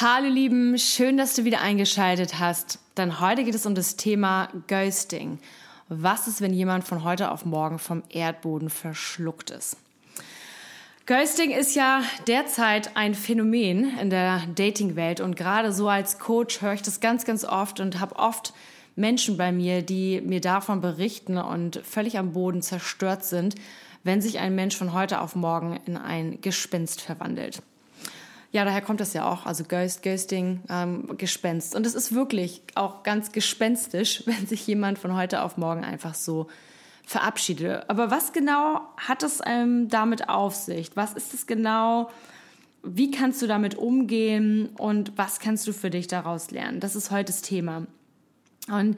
Hallo Lieben, schön, dass du wieder eingeschaltet hast. Denn heute geht es um das Thema Ghosting. Was ist, wenn jemand von heute auf morgen vom Erdboden verschluckt ist? Ghosting ist ja derzeit ein Phänomen in der Dating-Welt und gerade so als Coach höre ich das ganz, ganz oft und habe oft Menschen bei mir, die mir davon berichten und völlig am Boden zerstört sind, wenn sich ein Mensch von heute auf morgen in ein Gespenst verwandelt. Ja, daher kommt das ja auch, also Ghost, Ghosting, ähm, Gespenst. Und es ist wirklich auch ganz gespenstisch, wenn sich jemand von heute auf morgen einfach so verabschiedet. Aber was genau hat es ähm, damit auf sich? Was ist es genau? Wie kannst du damit umgehen und was kannst du für dich daraus lernen? Das ist heute das Thema. Und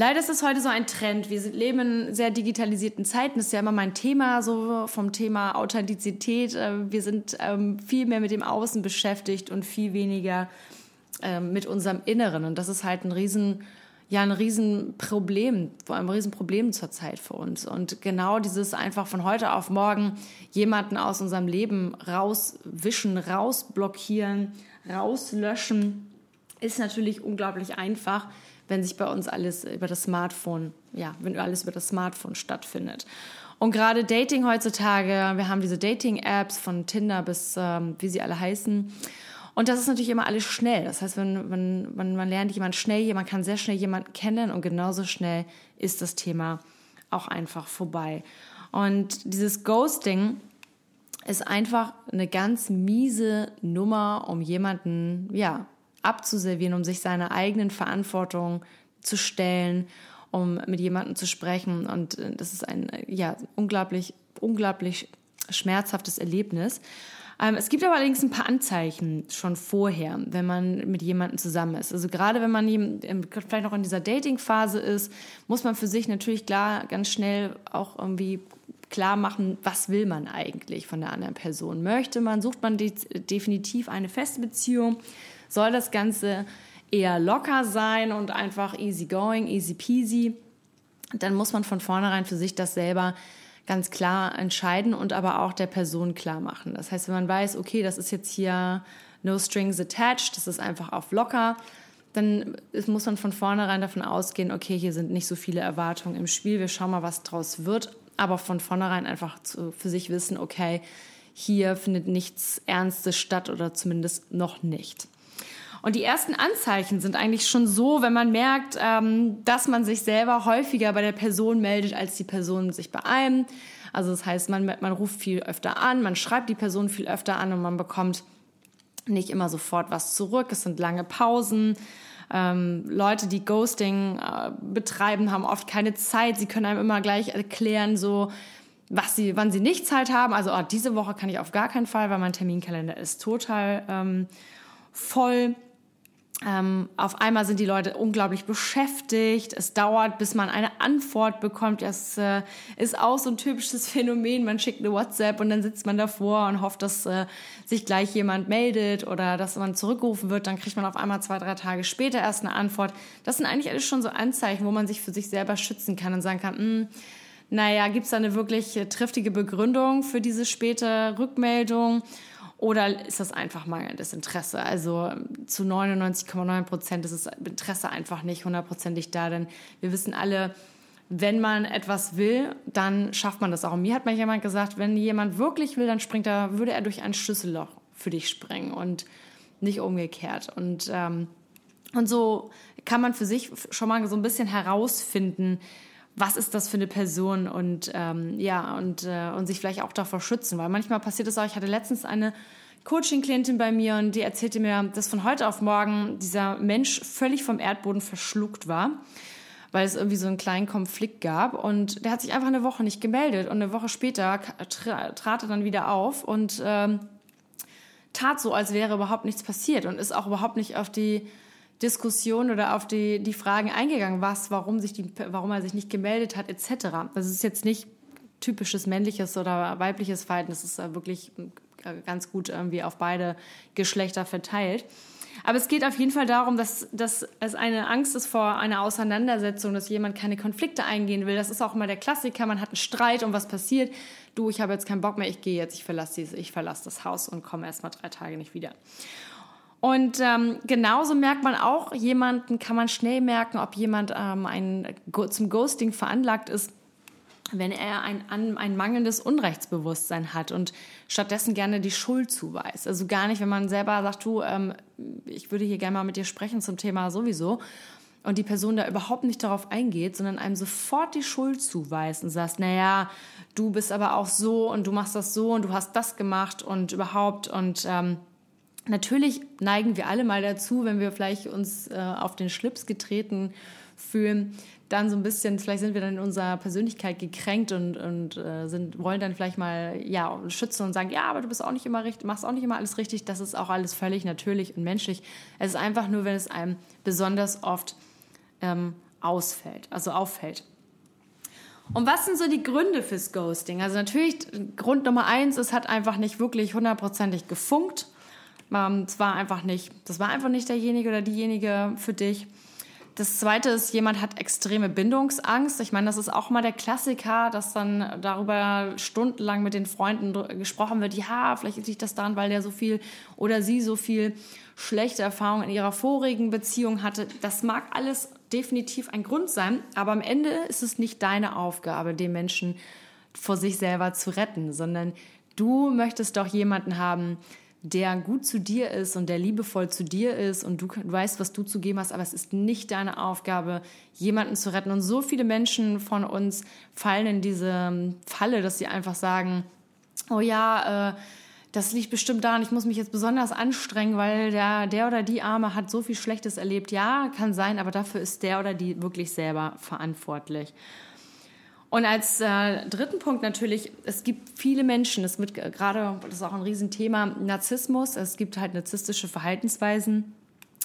Leider ist es heute so ein Trend. Wir leben in sehr digitalisierten Zeiten. Das ist ja immer mein Thema, so vom Thema Authentizität. Äh, wir sind ähm, viel mehr mit dem Außen beschäftigt und viel weniger ähm, mit unserem Inneren. Und das ist halt ein riesen, ja, ein Riesenproblem, ein Riesenproblem zurzeit für uns. Und genau dieses einfach von heute auf morgen jemanden aus unserem Leben rauswischen, rausblockieren, rauslöschen, ist natürlich unglaublich einfach wenn sich bei uns alles über das Smartphone, ja, wenn alles über das Smartphone stattfindet. Und gerade Dating heutzutage, wir haben diese Dating-Apps von Tinder bis ähm, wie sie alle heißen. Und das ist natürlich immer alles schnell. Das heißt, wenn, wenn, wenn man lernt jemand schnell, jemand kann sehr schnell jemanden kennen und genauso schnell ist das Thema auch einfach vorbei. Und dieses Ghosting ist einfach eine ganz miese Nummer, um jemanden, ja, abzuservieren, um sich seiner eigenen Verantwortung zu stellen, um mit jemandem zu sprechen. Und äh, das ist ein ja, unglaublich, unglaublich schmerzhaftes Erlebnis. Ähm, es gibt aber allerdings ein paar Anzeichen schon vorher, wenn man mit jemandem zusammen ist. Also gerade wenn man vielleicht noch in dieser Dating-Phase ist, muss man für sich natürlich klar ganz schnell auch irgendwie klar machen, was will man eigentlich von der anderen Person. Möchte man, sucht man definitiv eine feste Beziehung? soll das Ganze eher locker sein und einfach easy going, easy peasy, dann muss man von vornherein für sich das selber ganz klar entscheiden und aber auch der Person klar machen. Das heißt, wenn man weiß, okay, das ist jetzt hier no strings attached, das ist einfach auf locker, dann muss man von vornherein davon ausgehen, okay, hier sind nicht so viele Erwartungen im Spiel, wir schauen mal, was draus wird, aber von vornherein einfach zu, für sich wissen, okay, hier findet nichts Ernstes statt oder zumindest noch nicht. Und die ersten Anzeichen sind eigentlich schon so, wenn man merkt, ähm, dass man sich selber häufiger bei der Person meldet, als die Person sich bei einem. Also das heißt, man, man ruft viel öfter an, man schreibt die Person viel öfter an und man bekommt nicht immer sofort was zurück. Es sind lange Pausen. Ähm, Leute, die Ghosting äh, betreiben, haben oft keine Zeit. Sie können einem immer gleich erklären, so was sie, wann sie nicht Zeit haben. Also oh, diese Woche kann ich auf gar keinen Fall, weil mein Terminkalender ist total ähm, voll. Ähm, auf einmal sind die Leute unglaublich beschäftigt. Es dauert, bis man eine Antwort bekommt. Das äh, ist auch so ein typisches Phänomen. Man schickt eine WhatsApp und dann sitzt man davor und hofft, dass äh, sich gleich jemand meldet oder dass man zurückgerufen wird. Dann kriegt man auf einmal zwei, drei Tage später erst eine Antwort. Das sind eigentlich alles schon so Anzeichen, wo man sich für sich selber schützen kann und sagen kann, mh, hm, naja, gibt es da eine wirklich äh, triftige Begründung für diese späte Rückmeldung? Oder ist das einfach mangelndes Interesse? Also zu 99,9 Prozent ist das Interesse einfach nicht hundertprozentig da, denn wir wissen alle, wenn man etwas will, dann schafft man das auch. Und mir hat mal jemand gesagt, wenn jemand wirklich will, dann springt er, würde er durch ein Schlüsselloch für dich springen und nicht umgekehrt. Und, ähm, und so kann man für sich schon mal so ein bisschen herausfinden, was ist das für eine Person und ähm, ja, und, äh, und sich vielleicht auch davor schützen. Weil manchmal passiert es auch, ich hatte letztens eine Coaching-Klientin bei mir und die erzählte mir, dass von heute auf morgen dieser Mensch völlig vom Erdboden verschluckt war, weil es irgendwie so einen kleinen Konflikt gab und der hat sich einfach eine Woche nicht gemeldet und eine Woche später trat er dann wieder auf und ähm, tat so, als wäre überhaupt nichts passiert und ist auch überhaupt nicht auf die Diskussion oder auf die, die Fragen eingegangen, was, warum, sich die, warum er sich nicht gemeldet hat, etc. Das ist jetzt nicht typisches männliches oder weibliches Verhalten, das ist wirklich ganz gut irgendwie auf beide Geschlechter verteilt. Aber es geht auf jeden Fall darum, dass, dass es eine Angst ist vor einer Auseinandersetzung, dass jemand keine Konflikte eingehen will. Das ist auch immer der Klassiker. Man hat einen Streit und was passiert? Du, ich habe jetzt keinen Bock mehr, ich gehe jetzt, ich verlasse ich verlasse das Haus und komme erst mal drei Tage nicht wieder. Und ähm, genauso merkt man auch, jemanden kann man schnell merken, ob jemand ähm, ein, zum Ghosting veranlagt ist, wenn er ein, ein mangelndes Unrechtsbewusstsein hat und stattdessen gerne die Schuld zuweist. Also gar nicht, wenn man selber sagt, du, ähm, ich würde hier gerne mal mit dir sprechen zum Thema sowieso und die Person da überhaupt nicht darauf eingeht, sondern einem sofort die Schuld zuweist und sagt, naja, du bist aber auch so und du machst das so und du hast das gemacht und überhaupt und ähm, natürlich neigen wir alle mal dazu, wenn wir vielleicht uns äh, auf den Schlips getreten fühlen, dann so ein bisschen, vielleicht sind wir dann in unserer Persönlichkeit gekränkt und, und äh, sind, wollen dann vielleicht mal ja, schützen und sagen, ja, aber du bist auch nicht immer richtig, machst auch nicht immer alles richtig. Das ist auch alles völlig natürlich und menschlich. Es ist einfach nur, wenn es einem besonders oft ähm, ausfällt, also auffällt. Und was sind so die Gründe fürs Ghosting? Also natürlich, Grund Nummer eins, es hat einfach nicht wirklich hundertprozentig gefunkt. Ähm, es war einfach nicht, das war einfach nicht derjenige oder diejenige für dich. Das zweite ist, jemand hat extreme Bindungsangst. Ich meine, das ist auch mal der Klassiker, dass dann darüber stundenlang mit den Freunden gesprochen wird. Ja, vielleicht liegt das daran, weil der so viel oder sie so viel schlechte Erfahrungen in ihrer vorigen Beziehung hatte. Das mag alles definitiv ein Grund sein, aber am Ende ist es nicht deine Aufgabe, den Menschen vor sich selber zu retten, sondern du möchtest doch jemanden haben, der gut zu dir ist und der liebevoll zu dir ist und du, du weißt, was du zu geben hast, aber es ist nicht deine Aufgabe, jemanden zu retten. Und so viele Menschen von uns fallen in diese ähm, Falle, dass sie einfach sagen, oh ja, äh, das liegt bestimmt daran, ich muss mich jetzt besonders anstrengen, weil der, der oder die Arme hat so viel Schlechtes erlebt. Ja, kann sein, aber dafür ist der oder die wirklich selber verantwortlich. Und als äh, dritten Punkt natürlich, es gibt viele Menschen, es wird gerade, das ist auch ein Riesenthema, Narzissmus, es gibt halt narzisstische Verhaltensweisen,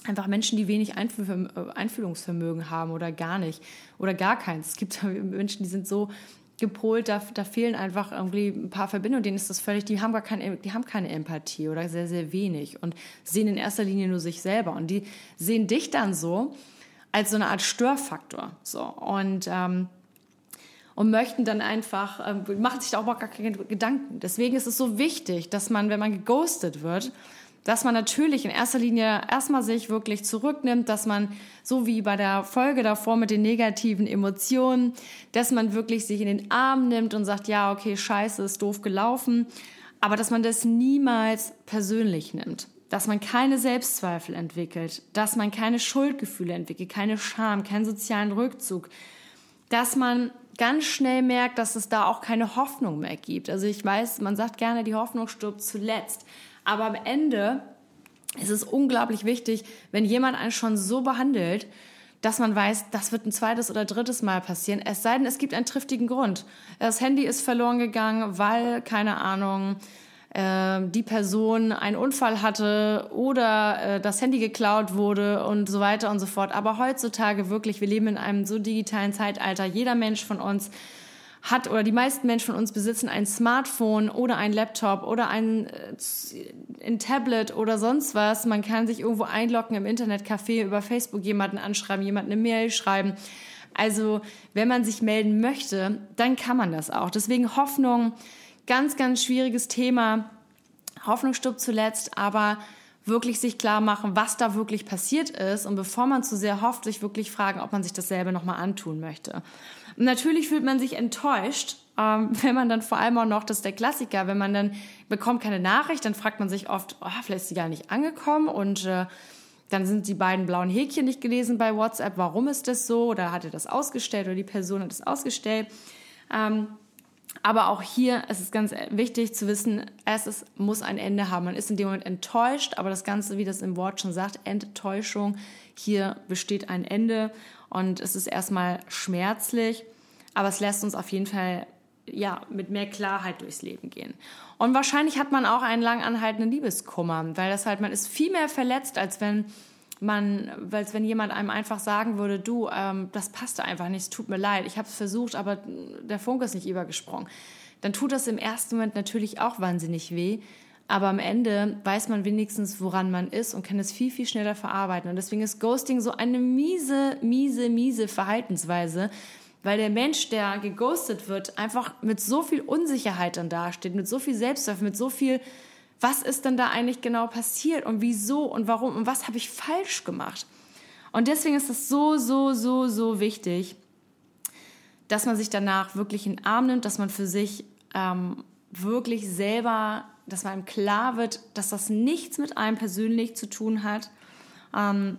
einfach Menschen, die wenig Einfühl Einfühlungsvermögen haben oder gar nicht oder gar keins. Es gibt Menschen, die sind so gepolt, da, da fehlen einfach irgendwie ein paar Verbindungen, denen ist das völlig, die haben gar keine, die haben keine Empathie oder sehr, sehr wenig und sehen in erster Linie nur sich selber und die sehen dich dann so als so eine Art Störfaktor. So. Und ähm, und möchten dann einfach, äh, machen sich da auch gar keine Gedanken. Deswegen ist es so wichtig, dass man, wenn man geghostet wird, dass man natürlich in erster Linie erstmal sich wirklich zurücknimmt, dass man, so wie bei der Folge davor mit den negativen Emotionen, dass man wirklich sich in den Arm nimmt und sagt, ja, okay, scheiße, ist doof gelaufen, aber dass man das niemals persönlich nimmt, dass man keine Selbstzweifel entwickelt, dass man keine Schuldgefühle entwickelt, keine Scham, keinen sozialen Rückzug, dass man ganz schnell merkt, dass es da auch keine Hoffnung mehr gibt. Also ich weiß, man sagt gerne, die Hoffnung stirbt zuletzt. Aber am Ende ist es unglaublich wichtig, wenn jemand einen schon so behandelt, dass man weiß, das wird ein zweites oder drittes Mal passieren. Es sei denn, es gibt einen triftigen Grund. Das Handy ist verloren gegangen, weil, keine Ahnung, äh, die Person einen Unfall hatte oder äh, das Handy geklaut wurde und so weiter und so fort. Aber heutzutage wirklich, wir leben in einem so digitalen Zeitalter. Jeder Mensch von uns hat oder die meisten Menschen von uns besitzen ein Smartphone oder ein Laptop oder ein, äh, ein Tablet oder sonst was. Man kann sich irgendwo einloggen im Internetcafé, über Facebook jemanden anschreiben, jemanden eine Mail schreiben. Also, wenn man sich melden möchte, dann kann man das auch. Deswegen Hoffnung, Ganz, ganz schwieriges Thema. Hoffnung stirbt zuletzt, aber wirklich sich klar machen, was da wirklich passiert ist und bevor man zu sehr hofft, sich wirklich fragen, ob man sich dasselbe nochmal antun möchte. Und natürlich fühlt man sich enttäuscht, ähm, wenn man dann vor allem auch noch, das ist der Klassiker, wenn man dann bekommt keine Nachricht, dann fragt man sich oft, oh, vielleicht ist sie gar nicht angekommen und äh, dann sind die beiden blauen Häkchen nicht gelesen bei WhatsApp, warum ist das so oder hat er das ausgestellt oder die Person hat es ausgestellt. Ähm, aber auch hier ist es ganz wichtig zu wissen, es ist, muss ein Ende haben. Man ist in dem Moment enttäuscht, aber das Ganze, wie das im Wort schon sagt, Enttäuschung, hier besteht ein Ende und es ist erstmal schmerzlich, aber es lässt uns auf jeden Fall ja, mit mehr Klarheit durchs Leben gehen. Und wahrscheinlich hat man auch einen lang anhaltenden Liebeskummer, weil das halt, man ist viel mehr verletzt, als wenn man, weil wenn jemand einem einfach sagen würde, du, ähm, das passte einfach nicht, es tut mir leid, ich habe es versucht, aber der Funke ist nicht übergesprungen, dann tut das im ersten Moment natürlich auch wahnsinnig weh. Aber am Ende weiß man wenigstens, woran man ist und kann es viel, viel schneller verarbeiten. Und deswegen ist Ghosting so eine miese, miese, miese Verhaltensweise, weil der Mensch, der geghostet wird, einfach mit so viel Unsicherheit dann dasteht, mit so viel Selbstzweifel, mit so viel, was ist denn da eigentlich genau passiert und wieso und warum und was habe ich falsch gemacht. Und deswegen ist es so, so, so, so wichtig, dass man sich danach wirklich in den Arm nimmt, dass man für sich ähm, wirklich selber, dass man ihm klar wird, dass das nichts mit einem persönlich zu tun hat, ähm,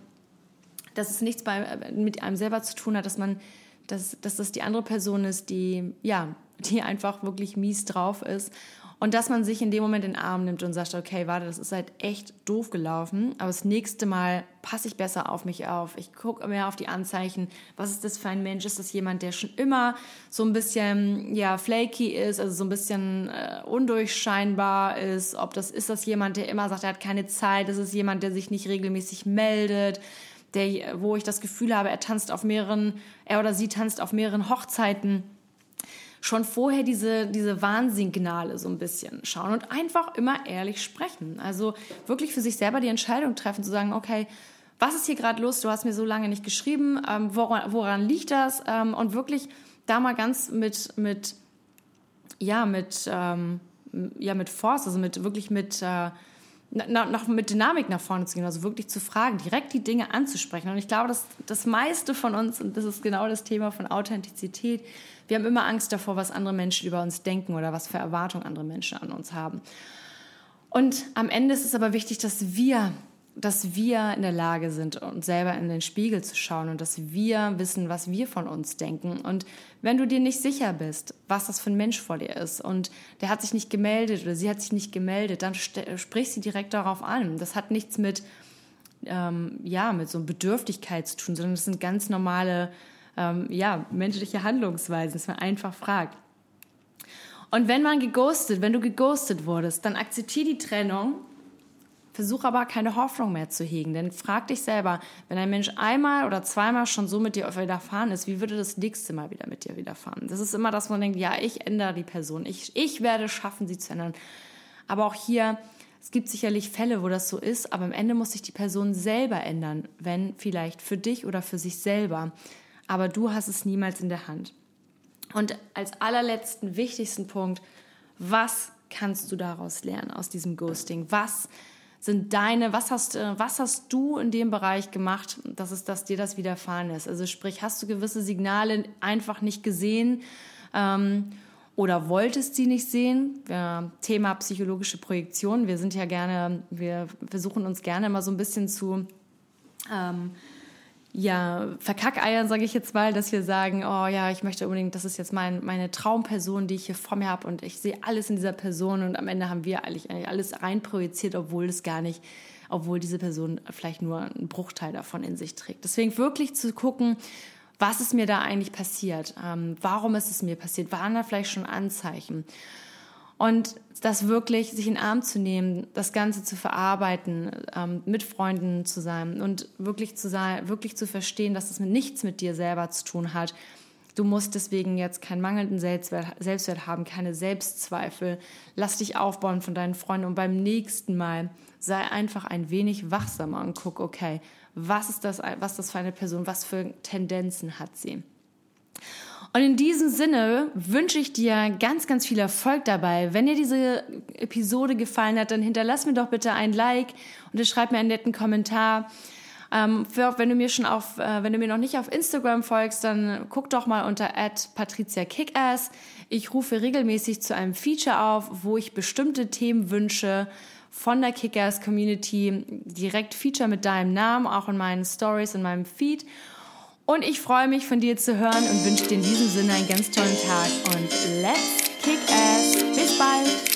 dass es nichts bei, mit einem selber zu tun hat, dass man dass, dass das die andere Person ist, die, ja, die einfach wirklich mies drauf ist. Und dass man sich in dem Moment in den Arm nimmt und sagt, okay, warte, das ist halt echt doof gelaufen, aber das nächste Mal passe ich besser auf mich auf. Ich gucke mehr auf die Anzeichen. Was ist das für ein Mensch? Ist das jemand, der schon immer so ein bisschen, ja, flaky ist, also so ein bisschen äh, undurchscheinbar ist? Ob das, ist das jemand, der immer sagt, er hat keine Zeit? Ist es jemand, der sich nicht regelmäßig meldet? der, wo ich das Gefühl habe, er tanzt auf mehreren, er oder sie tanzt auf mehreren Hochzeiten, schon vorher diese, diese Warnsignale so ein bisschen schauen und einfach immer ehrlich sprechen. Also wirklich für sich selber die Entscheidung treffen, zu sagen, okay, was ist hier gerade los? Du hast mir so lange nicht geschrieben. Ähm, woran, woran, liegt das? Ähm, und wirklich da mal ganz mit, mit ja, mit, ähm, ja, mit Force, also mit wirklich mit äh, noch mit Dynamik nach vorne zu gehen, also wirklich zu fragen, direkt die Dinge anzusprechen. Und ich glaube, dass das meiste von uns, und das ist genau das Thema von Authentizität, wir haben immer Angst davor, was andere Menschen über uns denken oder was für Erwartungen andere Menschen an uns haben. Und am Ende ist es aber wichtig, dass wir dass wir in der Lage sind, uns selber in den Spiegel zu schauen und dass wir wissen, was wir von uns denken. Und wenn du dir nicht sicher bist, was das für ein Mensch vor dir ist und der hat sich nicht gemeldet oder sie hat sich nicht gemeldet, dann sprich sie direkt darauf an. Das hat nichts mit, ähm, ja, mit so Bedürftigkeit zu tun, sondern das sind ganz normale, ähm, ja, menschliche Handlungsweisen, dass man einfach fragt. Und wenn man geghostet, wenn du geghostet wurdest, dann akzeptiere die Trennung Versuch aber keine Hoffnung mehr zu hegen, denn frag dich selber, wenn ein Mensch einmal oder zweimal schon so mit dir widerfahren ist, wie würde das nächste Mal wieder mit dir widerfahren? Das ist immer, dass man denkt, ja, ich ändere die Person, ich, ich werde schaffen, sie zu ändern. Aber auch hier, es gibt sicherlich Fälle, wo das so ist, aber am Ende muss sich die Person selber ändern, wenn vielleicht für dich oder für sich selber. Aber du hast es niemals in der Hand. Und als allerletzten, wichtigsten Punkt, was kannst du daraus lernen aus diesem Ghosting? Was sind deine, was hast, äh, was hast du in dem Bereich gemacht, dass, es, dass dir das widerfahren ist? Also sprich, hast du gewisse Signale einfach nicht gesehen ähm, oder wolltest sie nicht sehen? Ja, Thema psychologische Projektion. Wir sind ja gerne, wir versuchen uns gerne immer so ein bisschen zu ähm, ja, Verkackeiern, sage ich jetzt mal, dass wir sagen, oh ja, ich möchte unbedingt, das ist jetzt mein, meine Traumperson, die ich hier vor mir habe und ich sehe alles in dieser Person und am Ende haben wir eigentlich alles reinprojiziert, obwohl es gar nicht, obwohl diese Person vielleicht nur einen Bruchteil davon in sich trägt. Deswegen wirklich zu gucken, was ist mir da eigentlich passiert? Ähm, warum ist es mir passiert? Waren da vielleicht schon Anzeichen? Und das wirklich, sich in den Arm zu nehmen, das Ganze zu verarbeiten, ähm, mit Freunden zu sein und wirklich zu sein, wirklich zu verstehen, dass es mit nichts mit dir selber zu tun hat. Du musst deswegen jetzt keinen mangelnden Selbstwert, Selbstwert haben, keine Selbstzweifel. Lass dich aufbauen von deinen Freunden und beim nächsten Mal sei einfach ein wenig wachsamer und guck, okay, was ist das, was ist das für eine Person, was für Tendenzen hat sie? Und in diesem Sinne wünsche ich dir ganz, ganz viel Erfolg dabei. Wenn dir diese Episode gefallen hat, dann hinterlass mir doch bitte ein Like und schreib mir einen netten Kommentar. Ähm, für, wenn du mir schon auf, äh, wenn du mir noch nicht auf Instagram folgst, dann guck doch mal unter @patriziakickass. Ich rufe regelmäßig zu einem Feature auf, wo ich bestimmte Themen wünsche von der Kickers Community direkt Feature mit deinem Namen, auch in meinen Stories in meinem Feed. Und ich freue mich von dir zu hören und wünsche dir in diesem Sinne einen ganz tollen Tag und let's kick ass. Bis bald.